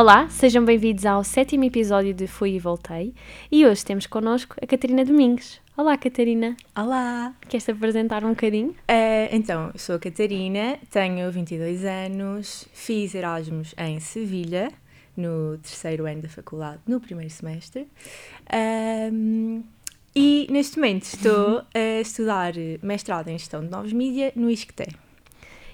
Olá, sejam bem-vindos ao sétimo episódio de Fui e Voltei e hoje temos connosco a Catarina Domingues. Olá, Catarina. Olá! Queres-te apresentar um bocadinho? Eh, então, sou a Catarina, tenho 22 anos, fiz Erasmus em Sevilha, no terceiro ano da faculdade, no primeiro semestre. Ahm, e neste momento estou a estudar mestrado em Gestão de Novos Mídia no ISCTE.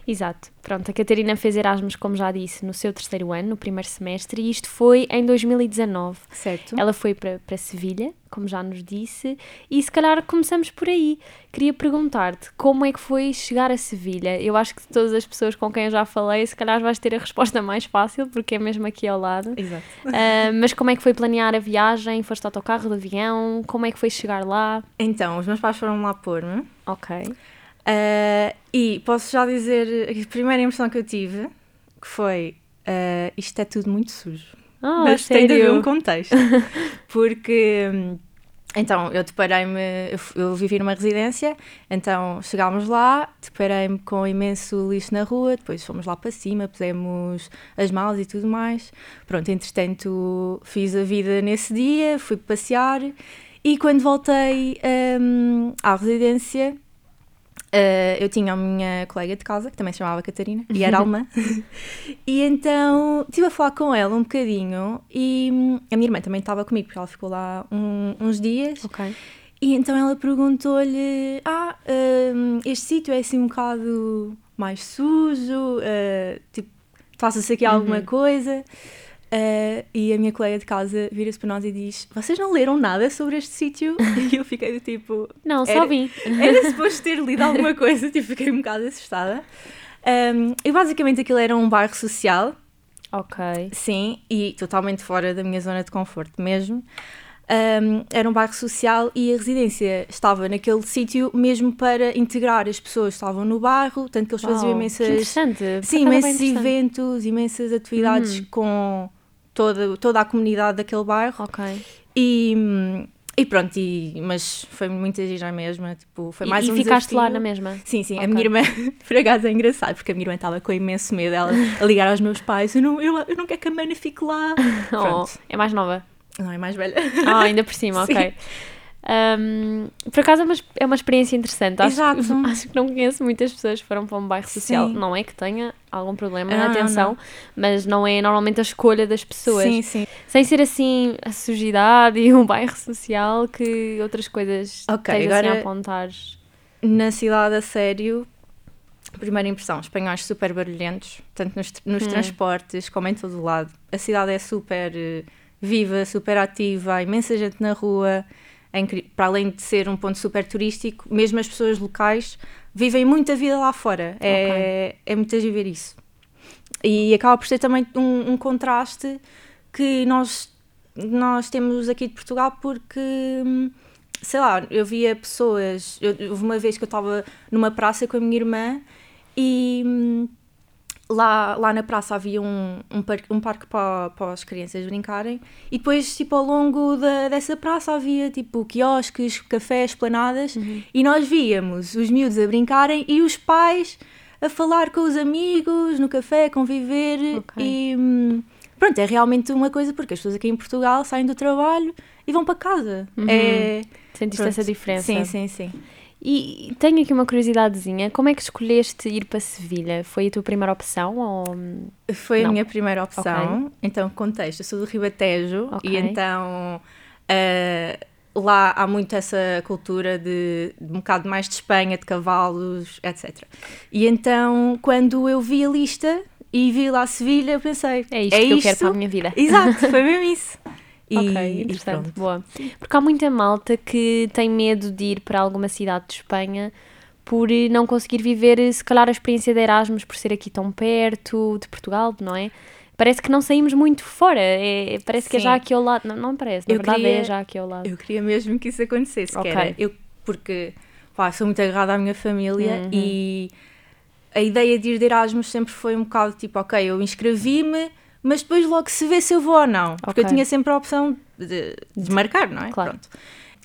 Exato. Pronto, a Catarina fez Erasmus, como já disse, no seu terceiro ano, no primeiro semestre, e isto foi em 2019. Certo? Ela foi para, para Sevilha, como já nos disse, e se calhar começamos por aí. Queria perguntar-te como é que foi chegar a Sevilha. Eu acho que de todas as pessoas com quem eu já falei, se calhar vais ter a resposta mais fácil, porque é mesmo aqui ao lado. Exato. Ah, mas como é que foi planear a viagem? Foste de autocarro, de avião? Como é que foi chegar lá? Então, os meus pais foram lá pôr-me. Ok. Ah, e posso já dizer a primeira impressão que eu tive, que foi, ah, isto é tudo muito sujo. Ah, Mas tem de haver sério? um contexto. Porque, então, eu deparei-me, eu, vivi numa residência, então chegámos lá, deparei-me com imenso lixo na rua, depois fomos lá para cima, pusemos as malas e tudo mais. Pronto, entretanto, fiz a vida nesse dia, fui passear e quando voltei hum, à residência. Uh, eu tinha a minha colega de casa, que também se chamava Catarina, e era alemã. e então estive a falar com ela um bocadinho e hum, a minha irmã também estava comigo, porque ela ficou lá um- uns dias. Ok. E então ela perguntou-lhe: Ah, hum, este sítio é assim um bocado mais sujo, uh, tipo, faça-se aqui alguma coisa. Uh, e a minha colega de casa vira-se para nós e diz: Vocês não leram nada sobre este sítio? e eu fiquei do tipo: Não, só Era- vim. era suposto ter lido alguma coisa, tipo, fiquei um bocado assustada. Um, e basicamente aquilo era um bairro social, Ok. sim, e totalmente fora da minha zona de conforto mesmo. Um, era um bairro social e a residência estava naquele sítio mesmo para integrar as pessoas que estavam no bairro, tanto que eles faziam Uau, imensas, sim, é imensos eventos, imensas atividades Hum. com toda, toda a comunidade daquele bairro. Ok. E, e pronto, e, mas foi muita gira mesmo, tipo, foi E- mais e, um ficaste lá desafio. na mesma? Sim, sim, Ok. a minha irmã, por acaso é engraçado, porque a minha irmã estava com imenso medo, ela a ligar aos meus pais, eu não, eu, eu não quero que a Mana fique lá. Oh, Pronto, é mais nova. não é mais velha. Ah, ainda por cima, ok. Um, por acaso é uma, é uma experiência interessante. Acho, Exato. Que, acho que não conheço muitas pessoas que foram para um bairro social. Sim. Não é que tenha algum problema, Não, não, atenção, não. mas não é normalmente a escolha das pessoas. Sim, sim. Sem ser assim a sujidade e um bairro social que outras coisas Ok, tens assim agora- a apontar. Na cidade, a sério, primeira impressão, espanhóis super barulhentos, tanto nos, nos Hum. transportes como em todo o lado. A cidade é super eh, viva, super ativa, há imensa gente na rua, é incri- para além de ser um ponto super turístico, mesmo as pessoas locais vivem muita vida lá fora. É, é muito agir ver isso. E acaba por ser também um, um contraste que nós, nós temos aqui de Portugal porque, hum, sei lá, eu via pessoas. Eu, houve uma vez que eu estava numa praça com a minha irmã e hum, lá, lá na praça havia um, um, parque, um parque para, para as crianças brincarem e depois, tipo, ao longo da, dessa praça havia, tipo, quiosques, cafés, planadas e nós víamos os miúdos a brincarem e os pais a falar com os amigos no café, a conviver Ok. e... hum, Pronto, é realmente uma coisa porque as pessoas aqui em Portugal saem do trabalho e vão para casa. Uhum. É, Sentiste pronto. essa diferença? Sim, sim, sim. E tenho aqui uma curiosidadezinha. Como é que escolheste ir para Sevilha? Foi a tua primeira opção ou... Foi Não. a minha primeira opção. Então, contexto, eu sou do Ribatejo Ok. e então ah, lá há muito essa cultura de, de um bocado mais de Espanha, de cavalos, etc. E então, quando eu vi a lista e vi lá Sevilha, eu pensei, É isto que eu quero para a minha vida. Exato, foi mesmo isso. E, ok, interessante, boa. Porque há muita malta que tem medo de ir para alguma cidade de Espanha por eh, não conseguir viver, eh, se calhar, a experiência de Erasmus por ser aqui tão perto de Portugal, não é? Parece que não saímos muito fora, é, parece que é Sim. já aqui ao lado. Não, não parece, na Eu verdade queria- é já aqui ao lado. Eu queria mesmo que isso acontecesse, que Ok. era eu, porque pá, sou muito agarrada à minha família Uhum. e a ideia de ir de Erasmus sempre foi um bocado tipo, ok, eu inscrevi-me, mas depois logo se vê se eu vou ou não. Porque eu tinha sempre a opção de, de marcar, não é? Claro. Pronto.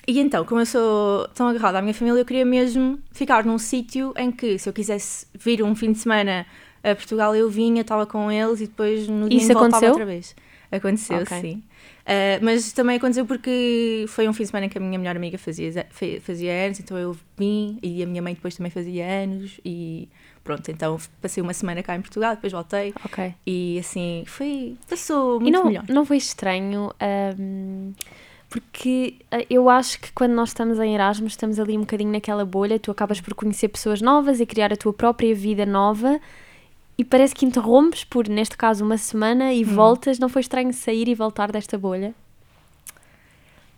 E então, como eu sou tão agarrada à minha família, eu queria mesmo ficar num sítio em que, se eu quisesse vir um fim de semana a Portugal eu vinha, estava com eles e depois no dia Isso voltava aconteceu? outra vez. Aconteceu, Ok. sim. Uh, mas também aconteceu porque foi um fim de semana que a minha melhor amiga fazia, fazia anos, então eu vim e a minha mãe depois também fazia anos e pronto, então passei uma semana cá em Portugal, depois voltei Ok. e assim foi, passou E muito não, melhor. não foi estranho, ahm, porque ah, eu acho que quando nós estamos em Erasmus, estamos ali um bocadinho naquela bolha, tu acabas por conhecer pessoas novas e criar a tua própria vida nova. E parece que interrompes por, neste caso, uma semana Hum. e voltas. Não foi estranho sair e voltar desta bolha?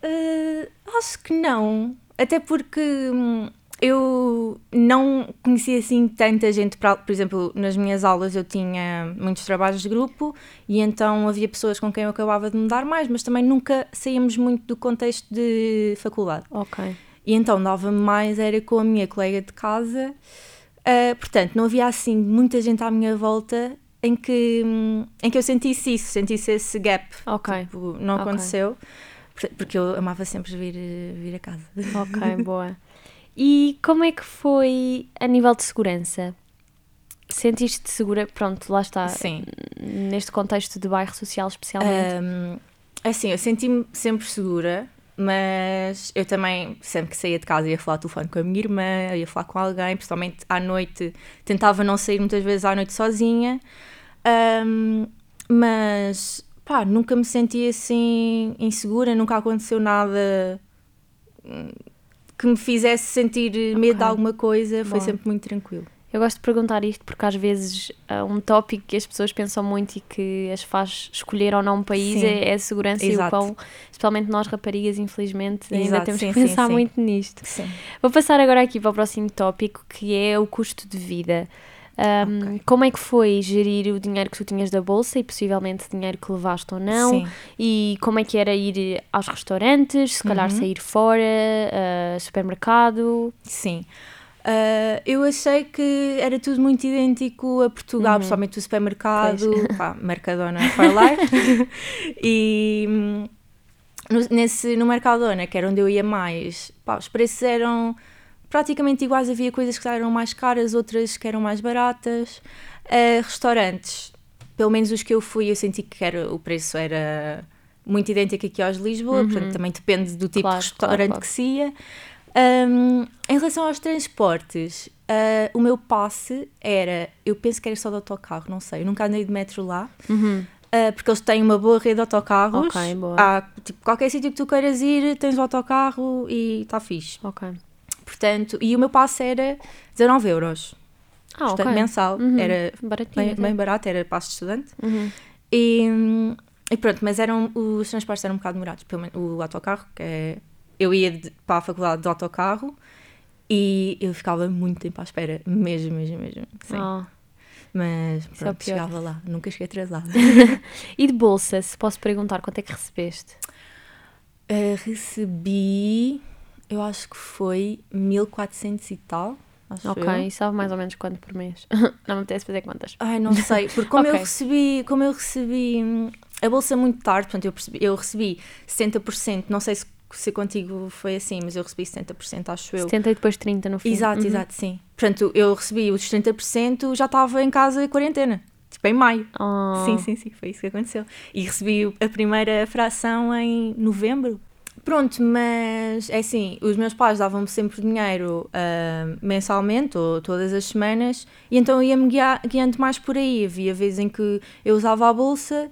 Uh, acho que não. Até porque hum, eu não conhecia assim tanta gente. Por exemplo, nas minhas aulas eu tinha muitos trabalhos de grupo e então havia pessoas com quem eu acabava de me dar mais, mas também nunca saíamos muito do contexto de faculdade. Ok. E então dava-me mais, era com a minha colega de casa. Uh, portanto, não havia assim muita gente à minha volta em que, em que eu sentisse isso, sentisse esse gap. Ok. Tipo, não Ok. aconteceu. por- Porque eu amava sempre vir, vir a casa. Ok, boa. E como é que foi a nível de segurança? Sentiste segura? Pronto, lá está. Sim. Neste contexto de bairro social, especialmente. Um, assim, eu senti-me sempre segura, mas eu também, sempre que saía de casa, ia falar ao telefone com a minha irmã, ia falar com alguém, principalmente à noite. Tentava não sair muitas vezes à noite sozinha, Um, mas pá, nunca me senti assim insegura, nunca aconteceu nada hum, que me fizesse sentir medo de Ok. alguma coisa, foi Boa. sempre muito tranquilo. Eu gosto de perguntar isto porque às vezes um tópico que as pessoas pensam muito e que as faz escolher ou não um país Sim. é, é a segurança e o Exato. quão, especialmente nós raparigas, infelizmente, ainda Exato, temos sim, que pensar sim. muito nisto. Vou passar agora aqui para o próximo tópico que é o custo de vida. Um, Ok. Como é que foi gerir o dinheiro que tu tinhas da bolsa e possivelmente dinheiro que levaste ou não? Sim. E como é que era ir aos restaurantes, se calhar Uhum. sair fora, uh, supermercado? Sim. Ah, eu achei que era tudo muito idêntico a Portugal, Uhum. principalmente o supermercado, pá, Mercadona for Life. e hum, no, nesse, no Mercadona, que era onde eu ia mais, pá, os preços eram praticamente iguais. Havia coisas que eram mais caras, outras que eram mais baratas. Ah, restaurantes, pelo menos os que eu fui, eu senti que era, o preço era muito idêntico aqui aos de Lisboa, Uhum. portanto também depende do tipo Claro, de restaurante claro, claro. que se ia. Um, em relação aos transportes, uh, o meu passe era, eu penso que era só de autocarro, não sei, eu nunca andei de metro lá, Uhum. uh, porque eles têm uma boa rede de autocarros. Ok, boa. Há, tipo, qualquer sítio que tu queiras ir, tens o autocarro e está fixe. Ok. Portanto, e o meu passe era 19 euros, Ah, portanto, ok. mensal, Uhum. era Baratinho. bem, bem barato, era passe de estudante. Uhum. E, e pronto, mas eram, os transportes eram um bocado demorados. Pelo menos o autocarro, que é. Eu ia de- para a faculdade de autocarro e eu ficava muito tempo à espera, mesmo, mesmo, mesmo. Sim. Ah. Mas é pronto, pior. chegava lá, nunca cheguei atrasada. E de bolsa, se posso perguntar quanto é que recebeste? Uh, recebi, eu acho que foi 1400 e tal. Acho Ok, eu. e sabe mais ou menos quanto por mês? não me apetece fazer contas. Ai, não sei, porque como eu Ok. recebi, como eu recebi a bolsa muito tarde, portanto eu, percebi- eu recebi 70%, não sei se, se contigo foi assim, mas eu recebi 70%, acho eu. 70 e depois 30 no fim. Exato, Uhum. exato, sim. Portanto, eu recebi os 30%, já estava em casa em quarentena, tipo em maio. Ah. Sim, sim, sim, foi isso que aconteceu. E recebi a primeira fração em novembro. Pronto, mas é assim, os meus pais davam-me sempre dinheiro ah, mensalmente ou todas as semanas e então eu ia-me guiando mais por aí. Havia vezes em que eu usava a bolsa,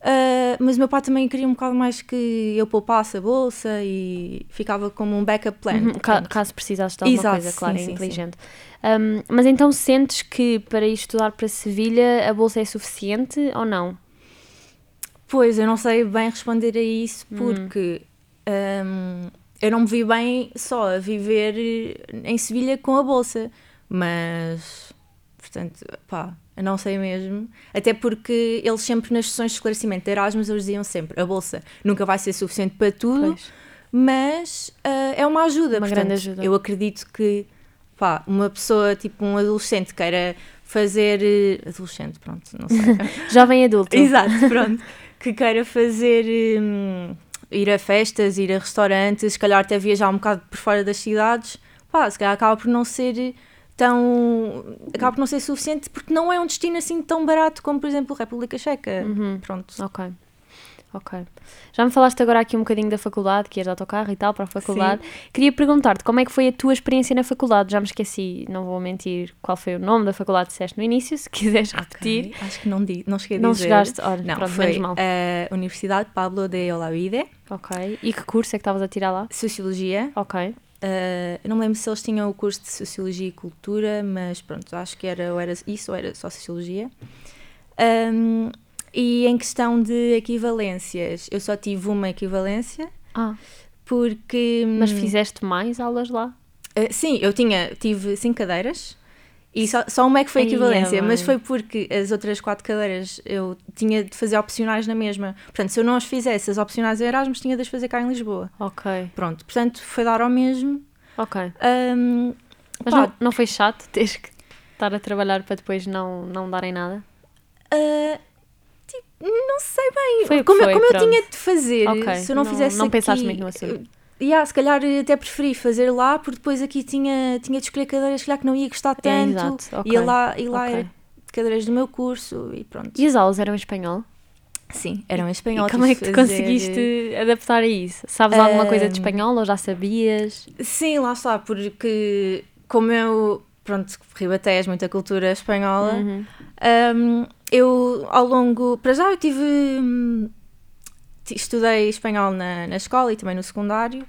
ah, mas o meu pai também queria um bocado mais que eu poupasse a bolsa e ficava como um backup plan. Uhum, caso precisasses de alguma Exato, coisa, sim, claro, é sim, sim. inteligente. Um, mas então sentes que para ir estudar para Sevilha a bolsa é suficiente ou não? Pois, eu não sei bem responder a isso Hum. porque hum, eu não me vi bem só a viver em Sevilha com a bolsa, mas portanto, pá, eu não sei mesmo. Até porque eles sempre nas sessões de esclarecimento de Erasmus eles diziam sempre a bolsa nunca vai ser suficiente para tudo, Pois. mas ah, é uma ajuda. Uma portanto, grande ajuda. Eu acredito que pá, uma pessoa, tipo um adolescente, queira fazer. Adolescente, pronto, não sei. Jovem adulto. Exato, pronto. que queira fazer. hum, ir a festas, ir a restaurantes, se calhar até viajar um bocado por fora das cidades, pá, se calhar acaba por não ser tão. acaba por não ser suficiente porque não é um destino assim tão barato como, por exemplo, a República Checa. Uhum. Pronto. Ok. Ok. Já me falaste agora aqui um bocadinho da faculdade, que ias de autocarro e tal, para a faculdade. Queria perguntar-te como é que foi a tua experiência na faculdade. Já me esqueci, não vou mentir, qual foi o nome da faculdade que disseste no início, se quiseres repetir. Ok, Acho que não, di, não cheguei a Não dizer. chegaste, olha, Não, pronto, foi menos mal. a Universidade Pablo de Olavide, Ok. E que curso é que estavas a tirar lá? Sociologia. Ok. Uh, não me lembro se eles tinham o curso de Sociologia e Cultura, mas pronto, acho que era, ou era isso ou era só Sociologia. Um, e em questão de equivalências, eu só tive uma equivalência, Ah, porque... mas hum, fizeste mais aulas lá? Uh, sim, eu tinha, tive cinco cadeiras e só, só uma é que foi Ai, é equivalência, mas bem. foi porque as outras quatro cadeiras eu tinha de fazer opcionais na mesma. Portanto, se eu não as fizesse, as opcionais de Erasmus, tinha de as fazer cá em Lisboa. Ok. Pronto, portanto, foi dar ao mesmo. Ok. Um, Mas pá, não, não foi chato teres que estar a trabalhar para depois não, não darem nada? uh, tipo, não sei bem. Foi como eu- foi, como eu tinha de fazer, Ok, se eu não, não- fizesse não pensaste aqui, muito no assunto. uh, Yeah, se calhar até preferi fazer lá, porque depois aqui tinha, tinha de escolher cadeiras, se calhar que não ia gostar É, tanto. exato, ok, Ia lá, e lá ok. era de cadeiras do meu curso e pronto. E as aulas eram em espanhol? Sim, eram em espanhol. e como é que tu fazer- conseguiste adaptar a isso? Sabes alguma coisa de espanhol ou já sabias? Sim, lá está, porque como eu, pronto, ribateias muita cultura espanhola, Uhum. hum, eu ao longo, para já eu tive, hum, estudei espanhol na, na escola e também no secundário,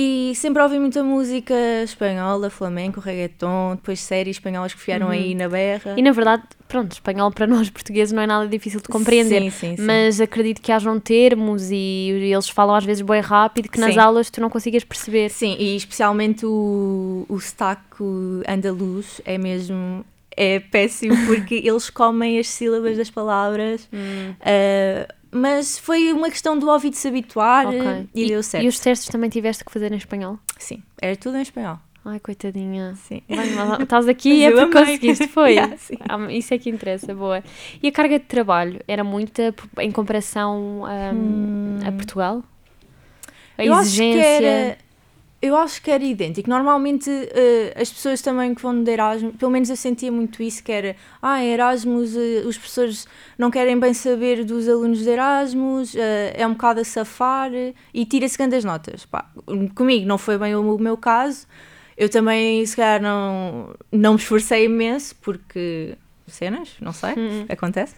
e sempre ouvi muita música espanhola, flamenco, reggaeton, depois séries espanholas que vieram Uhum. aí na berra. E na verdade, pronto, espanhol para nós portugueses não é nada difícil de compreender. Sim, sim, sim. Mas acredito que hajam termos e eles falam às vezes bem rápido que nas Sim. aulas tu não consigas perceber. Sim, e especialmente o, o sotaque andaluz é mesmo é péssimo porque eles comem as sílabas das palavras. Hum, uh, mas foi uma questão do ouvido se habituar ok. uh, e, deu certo. E os testes também tiveste que fazer em espanhol? Sim, era tudo em espanhol. Ai, coitadinha. Sim. Bem, mas estás aqui Mas é porque amei. conseguiste, foi. Yeah. Ah, Isso é que interessa, boa. E a carga de trabalho era muita em comparação hum, a Portugal? A eu exigência. Eu acho que era idêntico. Normalmente eh, as pessoas também que vão de Erasmus, pelo menos eu sentia muito isso, que era ah, Erasmus, eh, os professores não querem bem saber dos alunos de Erasmus, eh, é um bocado a safar e tira-se grandes notas. Pá, comigo não foi bem o, meu caso. Eu também, se calhar, não, não me esforcei imenso, porque cenas, não sei, Hum. acontece.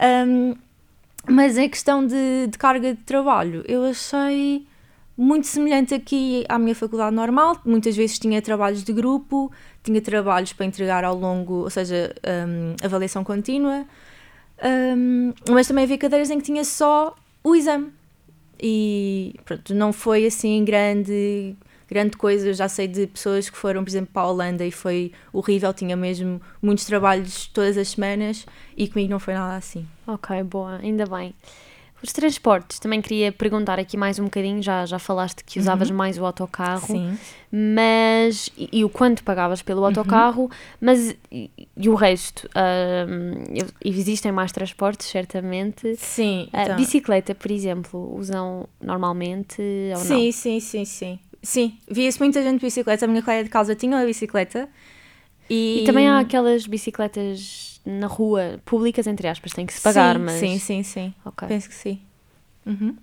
Ahm, mas em questão de, de carga de trabalho, eu achei muito semelhante aqui à minha faculdade normal. Muitas vezes tinha trabalhos de grupo, tinha trabalhos para entregar ao longo, ou seja, hum, avaliação contínua, Hum, mas também havia cadeiras em que tinha só o exame. E pronto, não foi assim grande, grande coisa. Eu já sei de pessoas que foram, por exemplo, para a Holanda e foi horrível, tinha mesmo muitos trabalhos todas as semanas e comigo não foi nada assim. Ok, boa, ainda bem. Os transportes, também queria perguntar aqui mais um bocadinho, já, já falaste que usavas mais o autocarro, Sim. mas, e, e o quanto pagavas pelo autocarro, mas, e, e o resto? Eu- existem mais transportes, certamente. Sim. A então- bicicleta, por exemplo, usam normalmente ou Sim, sim, sim, sim. Sim, via-se muita gente de bicicleta. A minha colega de casa tinha uma bicicleta. E, não? E também há aquelas bicicletas na rua, públicas, entre aspas, tem que se pagar, sim, mas... Sim, sim, sim. Ok. Penso que sim. Uhum.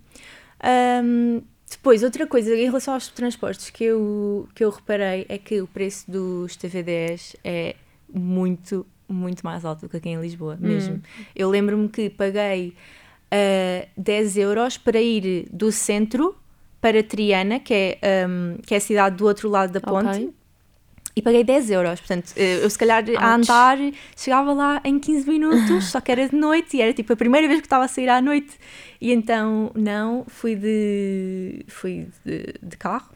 Ahm, depois, outra coisa em relação aos transportes que eu, que eu reparei é que o preço dos TVDs é muito, muito mais alto do que aqui em Lisboa, mesmo. Eu lembro-me que paguei ah, 10 euros para ir do centro para Triana, que é, ahm, que é a cidade do outro lado da ponte. Ok. E paguei 10 euros, portanto, eh, eu se calhar a Ouch. andar chegava lá em 15 minutos, só que era de noite e era tipo a primeira vez que estava a sair à noite. E então, não, fui de, fui de, de carro,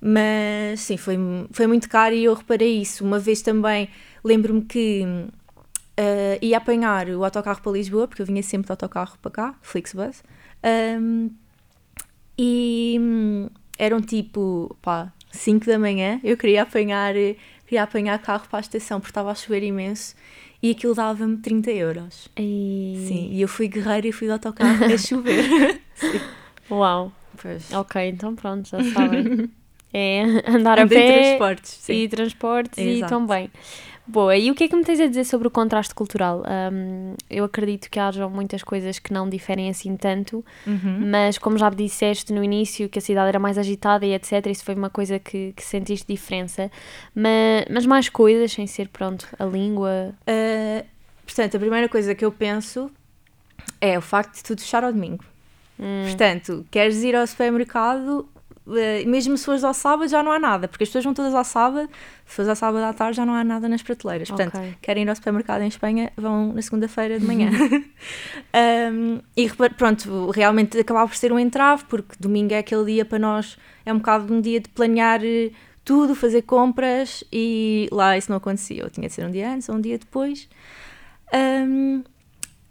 mas sim, foi, foi muito caro e eu reparei isso. Uma vez também, lembro-me que eh, ia apanhar o autocarro para Lisboa, porque eu vinha sempre de autocarro para cá, Flixbus, Ahm, e hum, eram tipo, pá, 5 da manhã, eu queria apanhar, queria apanhar carro para a estação porque estava a chover imenso e aquilo dava-me 30 euros. E... Sim, e eu fui guerreira e fui de autocarro a chover. Uau. Pois. Ok, então pronto, já sabem. É andar a Andei em pé transportes, sim. e transportes e Exato. tão bem. Boa, e o que é que me tens a dizer sobre o contraste cultural? Hum, eu acredito que hajam muitas coisas que não diferem assim tanto, Uhum. mas como já disseste no início que a cidade era mais agitada e etc, isso foi uma coisa que, que sentiste diferença, mas, mas mais coisas, sem ser, pronto, a língua... Uh, portanto, a primeira coisa que eu penso é o facto de tudo fechar ao domingo. hum, Portanto, queres ir ao supermercado, mesmo se fores ao sábado já não há nada, porque as pessoas vão todas ao sábado, se fores ao sábado à tarde já não há nada nas prateleiras. Portanto, Ok. querem ir ao supermercado em Espanha, vão na segunda-feira de manhã. Um, e pronto, realmente acabava por ser um entrave, porque domingo é aquele dia para nós, é um bocado um dia de planear eh, tudo, fazer compras e lá isso não acontecia. Ou tinha de ser um dia antes ou um dia depois. Um,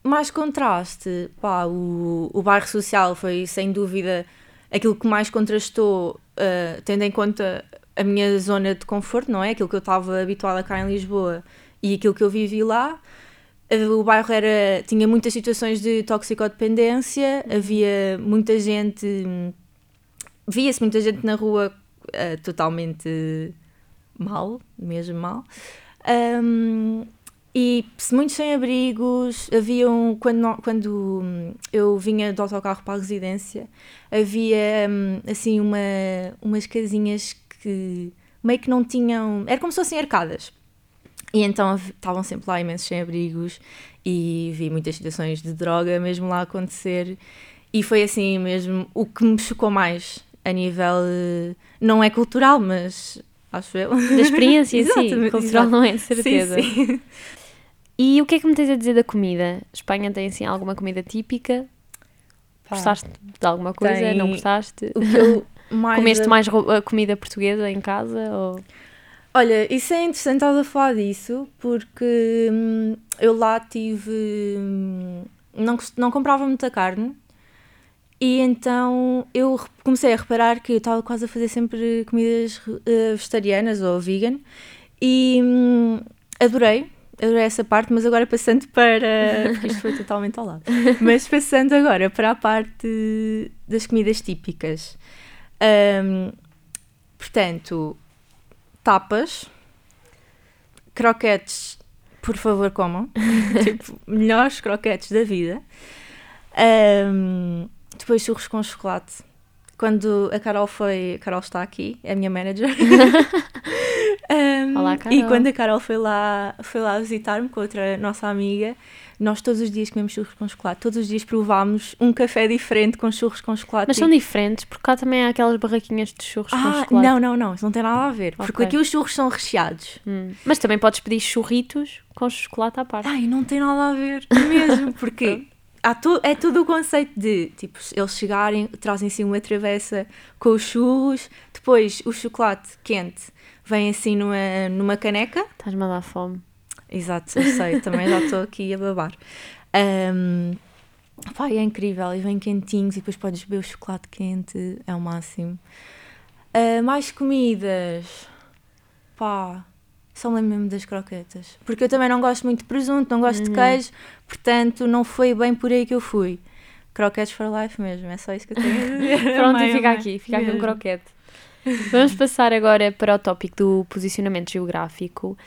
mais contraste, pá, o, o bairro social foi sem dúvida aquilo que mais contrastou, uh, tendo em conta a minha zona de conforto, não é? Aquilo que eu estava habituada cá em Lisboa e aquilo que eu vivi lá. Uh, O bairro era, tinha muitas situações de toxicodependência, havia muita gente, via-se muita gente na rua uh, totalmente mal, mesmo mal. Um, e muitos sem abrigos, haviam, quando, quando hum, eu vinha do autocarro para a residência, havia hum, assim uma, umas casinhas que meio que não tinham, era como se fossem arcadas. E então estavam sempre lá imensos sem abrigos e vi muitas situações de droga mesmo lá acontecer. E foi assim mesmo o que me chocou mais a nível, não é cultural, mas acho eu. Da experiência, sim, cultural exato. não é, certeza. Sim, sim. E o que é que me tens a dizer da comida? Espanha tem assim alguma comida típica? Pá, Gostaste de alguma coisa? tem- Não gostaste? O que eu mais Comeste mais a comida portuguesa em casa? Ou... Olha, isso é interessante estás a falar disso, porque hum, eu lá tive. hum, não, não comprava muita carne, e então eu comecei a reparar que eu estava quase a fazer sempre comidas eh, vegetarianas ou vegan, e hum, adorei. Adorei essa parte, mas agora passando para. Porque isto foi totalmente ao lado. Mas passando agora para a parte das comidas típicas. Hum, portanto, tapas, croquetes, por favor, comam. tipo, melhores croquetes da vida. Ahm, depois churros com chocolate. Quando a Carol foi. A Carol está aqui, é a minha manager. Ahm, Olá, E Carol. quando a Carol foi lá, foi lá visitar-me com outra nossa amiga, nós todos os dias comemos churros com chocolate. Todos os dias provámos um café diferente com churros com chocolate. Mas E- são diferentes, porque cá também há aquelas barraquinhas de churros com ah, chocolate. não, não, não, isso não tem nada a ver. Porque Ok. aqui os churros são recheados. Hum. Mas também podes pedir churritos com chocolate à parte. Ai, não tem nada a ver mesmo, porque tu, é todo o conceito de, tipo, eles chegarem, trazem assim uma travessa com os churros, depois o chocolate quente vem assim numa, numa caneca. Estás-me a dar fome. Exato, eu sei, também já estou aqui a babar. Um, pá, é incrível, e vem quentinhos e depois podes beber o chocolate quente, é o máximo. Ah, mais comidas, pá, só me lembro mesmo das croquetas. Porque eu também não gosto muito de presunto, não gosto de queijo, portanto não foi bem por aí que eu fui. Croquetes for life mesmo, é só isso que eu tenho a dizer. Pronto, e fica aqui, fica aqui um croquete. Vamos passar agora para o tópico do posicionamento geográfico.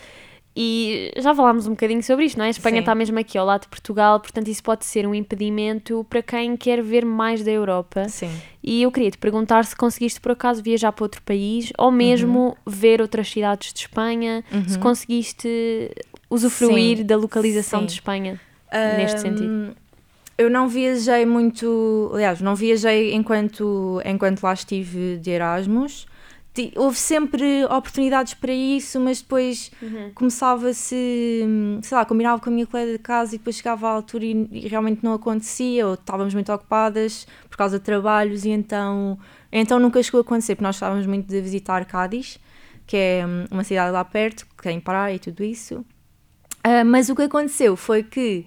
E já falámos um bocadinho sobre isto, não é? A Espanha Sim. está mesmo aqui ao lado de Portugal, portanto isso pode ser um impedimento para quem quer ver mais da Europa. Sim. E eu queria te perguntar se conseguiste por acaso viajar para outro país ou mesmo ver outras cidades de Espanha, se Uhum. conseguiste usufruir Sim, da localização de Espanha. neste Ahm, sentido. Eu não viajei muito, aliás, não viajei enquanto, enquanto lá estive de Erasmus. Houve sempre oportunidades para isso, mas depois começava-se, hum, sei lá, combinava com a minha colega de casa e depois chegava à altura e, e realmente não acontecia, ou estávamos muito ocupadas por causa de trabalhos e então, então nunca chegou a acontecer, porque nós estávamos muito de visitar Cádiz, que é hum, uma cidade lá perto, que tem praia e tudo isso. Ah, mas o que aconteceu foi que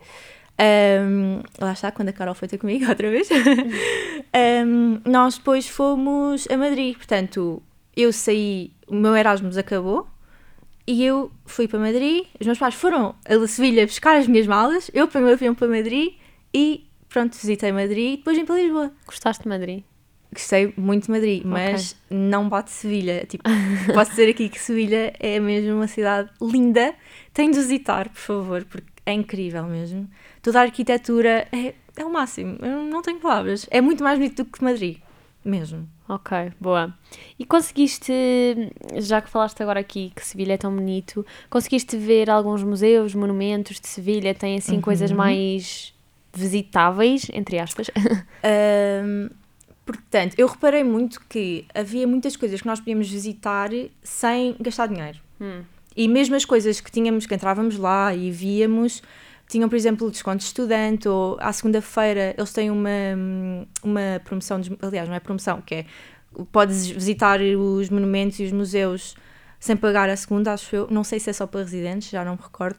um, lá está, quando a Carol foi ter comigo outra vez, um, nós depois fomos a Madrid. Portanto, eu saí, o meu Erasmus acabou e eu fui para Madrid. Os meus pais foram a Sevilha buscar as minhas malas. Eu peguei o avião para Madrid e pronto, visitei Madrid e depois vim para Lisboa. Gostaste de Madrid? Gostei muito de Madrid, mas não bate Sevilha. Tipo, posso dizer aqui que Sevilha é mesmo uma cidade linda. Tem de visitar, por favor, porque é incrível mesmo. Toda a arquitetura é, é o máximo. Eu não tenho palavras. É muito mais bonito do que Madrid, mesmo. Ok, boa. E conseguiste, já que falaste agora aqui que Sevilha é tão bonito, conseguiste ver alguns museus, monumentos de Sevilha? Tem assim uhum. coisas mais visitáveis, entre aspas? Um, portanto, eu reparei muito que havia muitas coisas que nós podíamos visitar sem gastar dinheiro. Hum. E mesmo as coisas que tínhamos, que entrávamos lá e víamos, tinham, por exemplo, desconto de estudante, ou à segunda-feira eles têm uma, uma promoção, de, aliás, não é promoção, que é podes visitar os monumentos e os museus sem pagar a segunda, acho eu. Não sei se é só para residentes, já não me recordo.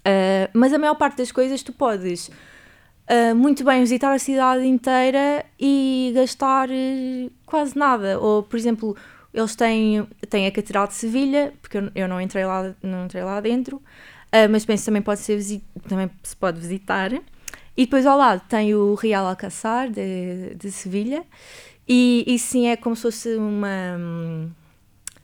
Uh, mas a maior parte das coisas tu podes uh, muito bem visitar a cidade inteira e gastar uh, quase nada. Ou, por exemplo, eles têm, têm a Catedral de Sevilha, porque eu, eu não, entrei lá, não entrei lá dentro, uh, mas penso que também pode ser também se pode visitar. E depois ao lado tem o Real Alcázar de, de Sevilha, e, e sim é como se fosse uma. Um,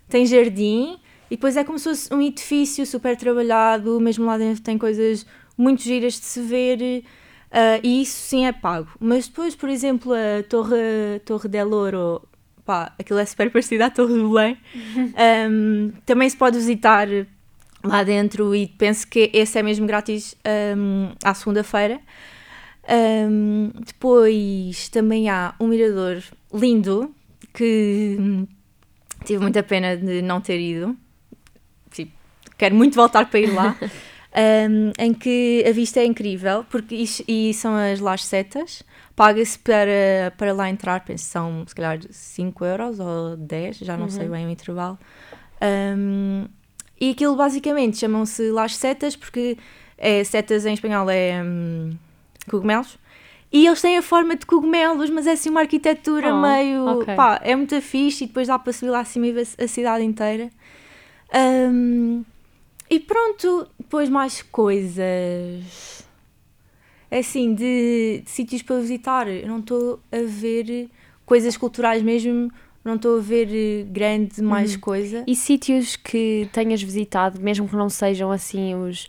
tem jardim, e depois é como se fosse um edifício super trabalhado, mesmo lá dentro tem coisas muito giras de se ver. Uh, e isso sim é pago. Mas depois, por exemplo, a Torre, Torre del Oro, pá, aquilo é super parecido à Torre do Belém, um, também se pode visitar lá dentro e penso que esse é mesmo grátis um, à segunda-feira. Um, depois também há um mirador lindo que hum, tive muita pena de não ter ido. Tipo, quero muito voltar para ir lá. um, em que a vista é incrível porque e são as Las Setas. Paga-se para, para lá entrar, penso são se calhar 5 euros ou 10, já não uhum. sei bem o intervalo. Um, e aquilo basicamente chamam-se Las Setas porque é, setas em espanhol é hum, cogumelos. E eles têm a forma de cogumelos, mas é assim uma arquitetura oh, meio. Okay. pá, é muito fixe e depois dá para subir lá acima e ver a cidade inteira. Um, e pronto, depois mais coisas. É assim, de, de sítios para visitar. Eu não estou a ver coisas culturais mesmo não estou a ver grande mais uhum. coisa. E sítios que tenhas visitado, mesmo que não sejam assim os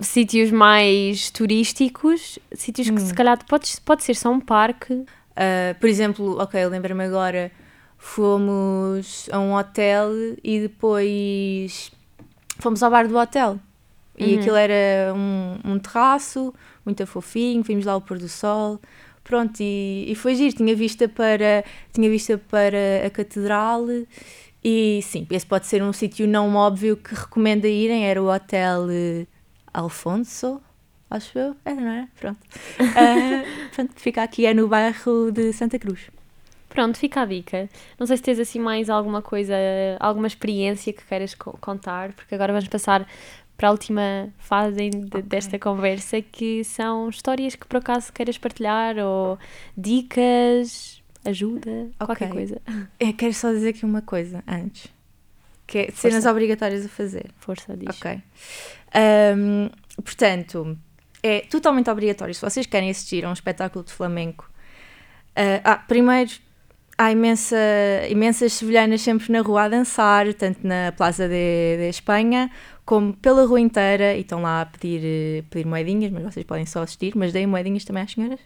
sítios mais turísticos, sítios que se hum. calhar pode, pode ser só um parque. Uh, por exemplo, ok, lembro-me agora, fomos a um hotel e depois fomos ao bar do hotel. E uhum. aquilo era um, um terraço, muito fofinho, vimos lá o pôr do sol. Pronto, e, e foi giro, tinha vista para, tinha vista para a catedral e sim, esse pode ser um sítio não óbvio que recomenda irem, era o hotel Alfonso, acho eu. Era, não era? Pronto. Uh, pronto, fica aqui, é no bairro de Santa Cruz. Pronto, fica a dica. Não sei se tens assim mais alguma coisa, alguma experiência que queiras contar, porque agora vamos passar para a última fase de, okay. desta conversa, que são histórias que por acaso queiras partilhar ou dicas, ajuda, okay. qualquer coisa. Eu quero só dizer aqui uma coisa antes. Que é cenas obrigatórias a fazer. Força, diz. Ok. Um, portanto, é totalmente obrigatório. Se vocês querem assistir a um espetáculo de flamenco, uh, ah, primeiro há imensa, imensas sevilhanas sempre na rua a dançar, tanto na Plaza de, de Espanha como pela rua inteira e estão lá a pedir, pedir moedinhas, mas vocês podem só assistir, mas deem moedinhas também às senhoras.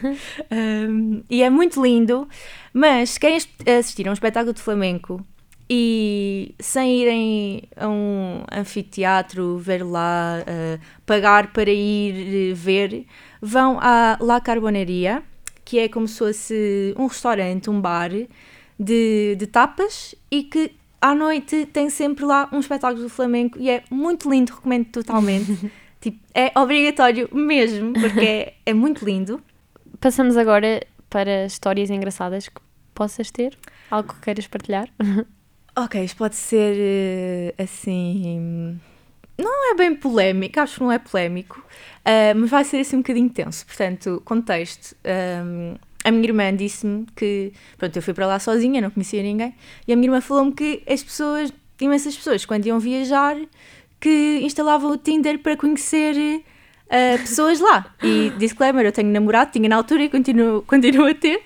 um, e é muito lindo, mas se querem assistir a um espetáculo de flamenco e sem irem a um anfiteatro ver lá, uh, pagar para ir ver, vão à La Carboneria, que é como se fosse um restaurante, um bar de, de tapas e que à noite tem sempre lá um espetáculo do flamenco e é muito lindo, recomendo totalmente. tipo, é obrigatório mesmo, porque é, é muito lindo. Passamos agora para histórias engraçadas que possas ter? Algo que queiras partilhar? Ok, isto pode ser eh, assim. Não é bem polémico, acho que não é polémico, uh, mas vai ser assim um bocadinho tenso. Portanto, contexto. Um, a minha irmã disse-me que. Pronto, eu fui para lá sozinha, não conhecia ninguém, e a minha irmã falou-me que as pessoas, imensas pessoas, quando iam viajar, que instalavam o Tinder para conhecer uh, pessoas lá. E disclaimer, eu tenho namorado, tinha na altura e continuo, continuo a ter.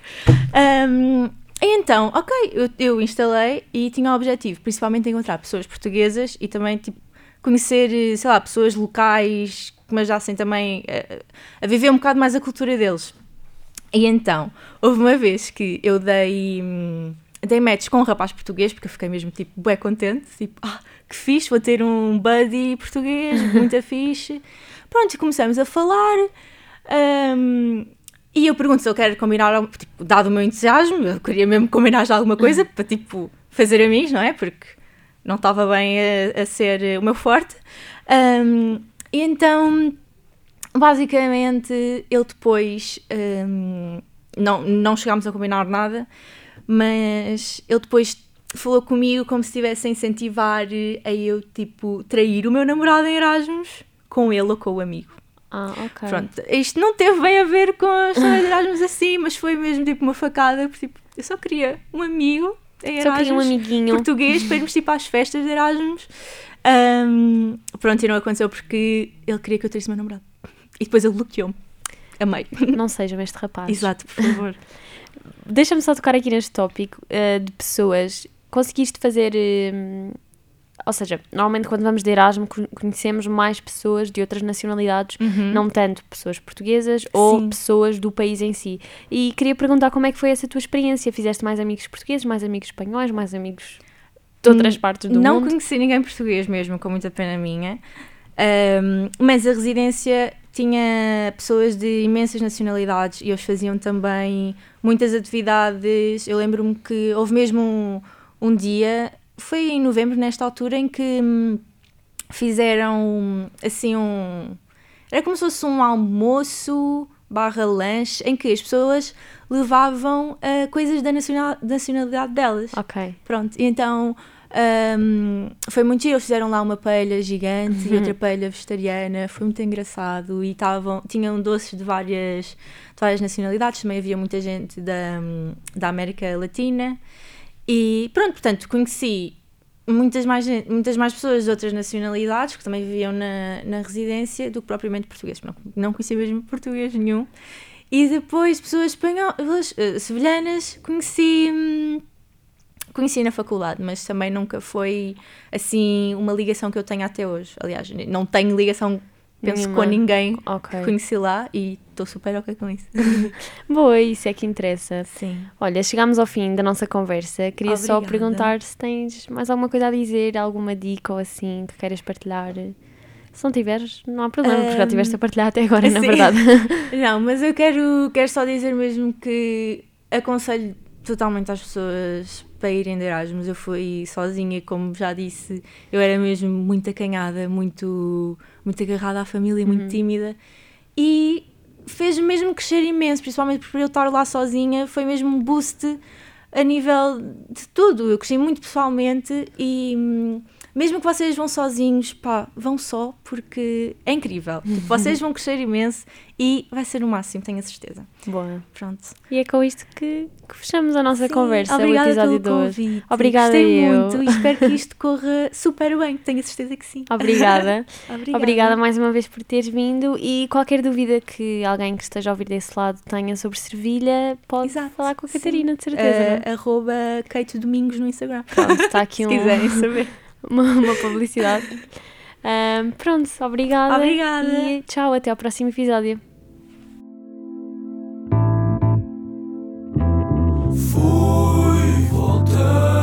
Um, então, ok, eu, eu instalei e tinha o objetivo, principalmente, encontrar pessoas portuguesas e também, tipo, conhecer, sei lá, pessoas locais que me ajudassem também a, a viver um bocado mais a cultura deles. E então, houve uma vez que eu dei, hum, dei match com um rapaz português, porque eu fiquei mesmo, tipo, bué contente, tipo, ah, que fixe, vou ter um buddy português, muito fixe. Pronto, e começamos a falar. Um, e eu pergunto se ele quer combinar, tipo, dado o meu entusiasmo, eu queria mesmo combinar já alguma coisa para, tipo, fazer amigos, não é? Porque não estava bem a, a, ser o meu forte. Um, e então, basicamente, ele depois. Um, não, não chegámos a combinar nada, mas ele depois falou comigo como se estivesse a incentivar a eu, tipo, trair o meu namorado em Erasmus com ele ou com o amigo. Ah, ok. Pronto, isto não teve bem a ver com a história de Erasmus assim, mas foi mesmo tipo uma facada, porque tipo, eu só queria um amigo em Só Erasmus, queria um amiguinho. português para irmos tipo às festas de Erasmus. Um, pronto, e não aconteceu porque ele queria que eu tivesse meu namorado. E depois ele bloqueou-me. Amei. Não seja este rapaz. Exato, por favor. Deixa-me só tocar aqui neste tópico uh, de pessoas. Conseguiste fazer. Uh, ou seja, normalmente quando vamos de Erasmus conhecemos mais pessoas de outras nacionalidades, Uhum. não tanto pessoas portuguesas ou Sim. pessoas do país em si. E queria perguntar como é que foi essa tua experiência? Fizeste mais amigos portugueses, mais amigos espanhóis, mais amigos de outras Hum, partes do não mundo? conheci ninguém português mesmo, com muita pena minha. Um, mas a residência tinha pessoas de imensas nacionalidades e eles faziam também muitas atividades. Eu lembro-me que houve mesmo um, um dia, foi em novembro, nesta altura, em que hum, fizeram assim um. Era como se fosse um almoço barra lanche em que as pessoas levavam ah, coisas da nacional- nacionalidade delas. Ok. Pronto, e então hum, foi muito giro. Eles fizeram lá uma paella gigante e outra paella vegetariana. Foi muito engraçado. E estavam, tinham doces de várias, de várias nacionalidades. Também havia muita gente da, da América Latina. E pronto, portanto, conheci muitas mais, muitas mais pessoas de outras nacionalidades que também viviam na, na residência do que propriamente portugueses. Não, não conheci mesmo português nenhum. E depois pessoas espanholas, eh, sevilhanas, conheci. hum, conheci na faculdade, mas também nunca foi assim uma ligação que eu tenho até hoje. Aliás, não tenho ligação, penso, Nenhuma. com ninguém Ok. que conheci lá e estou super ok com isso. Boa, isso é que interessa. Sim. Olha, chegámos ao fim da nossa conversa. Queria só Obrigada. perguntar se tens mais alguma coisa a dizer, alguma dica ou assim que queiras partilhar. Se não tiveres, não há problema, porque já Ahm, estiveste a partilhar até agora, na sim. verdade. Não, mas eu quero, quero só dizer mesmo que aconselho totalmente às pessoas para irem de Erasmus. Eu fui sozinha, como já disse, eu era mesmo muito acanhada, muito, muito agarrada à família, muito tímida. E fez mesmo crescer imenso, principalmente por eu estar lá sozinha, foi mesmo um boost a nível de tudo. Eu cresci muito pessoalmente e hum, mesmo que vocês vão sozinhos, pá, vão só porque é incrível. Tipo, vocês vão crescer imenso e vai ser o máximo, tenho a certeza. Boa. Pronto. E é com isto que, que fechamos a nossa Sim, conversa, o obrigada pelo hoje. convite. Obrigada Gostei eu. muito e espero que isto corra super bem, tenho a certeza que sim. Obrigada. Obrigada. Obrigada mais uma vez por teres vindo e qualquer dúvida que alguém que esteja a ouvir desse lado tenha sobre Servilha, pode Exato, falar com a sim. Catarina, de certeza. Uh, arroba Keito Domingos no Instagram. Pronto, está aqui Se um, quiserem saber. uma, uma publicidade. Um, pronto, obrigada. Obrigada. E tchau, até ao próximo episódio. Fui, voltei.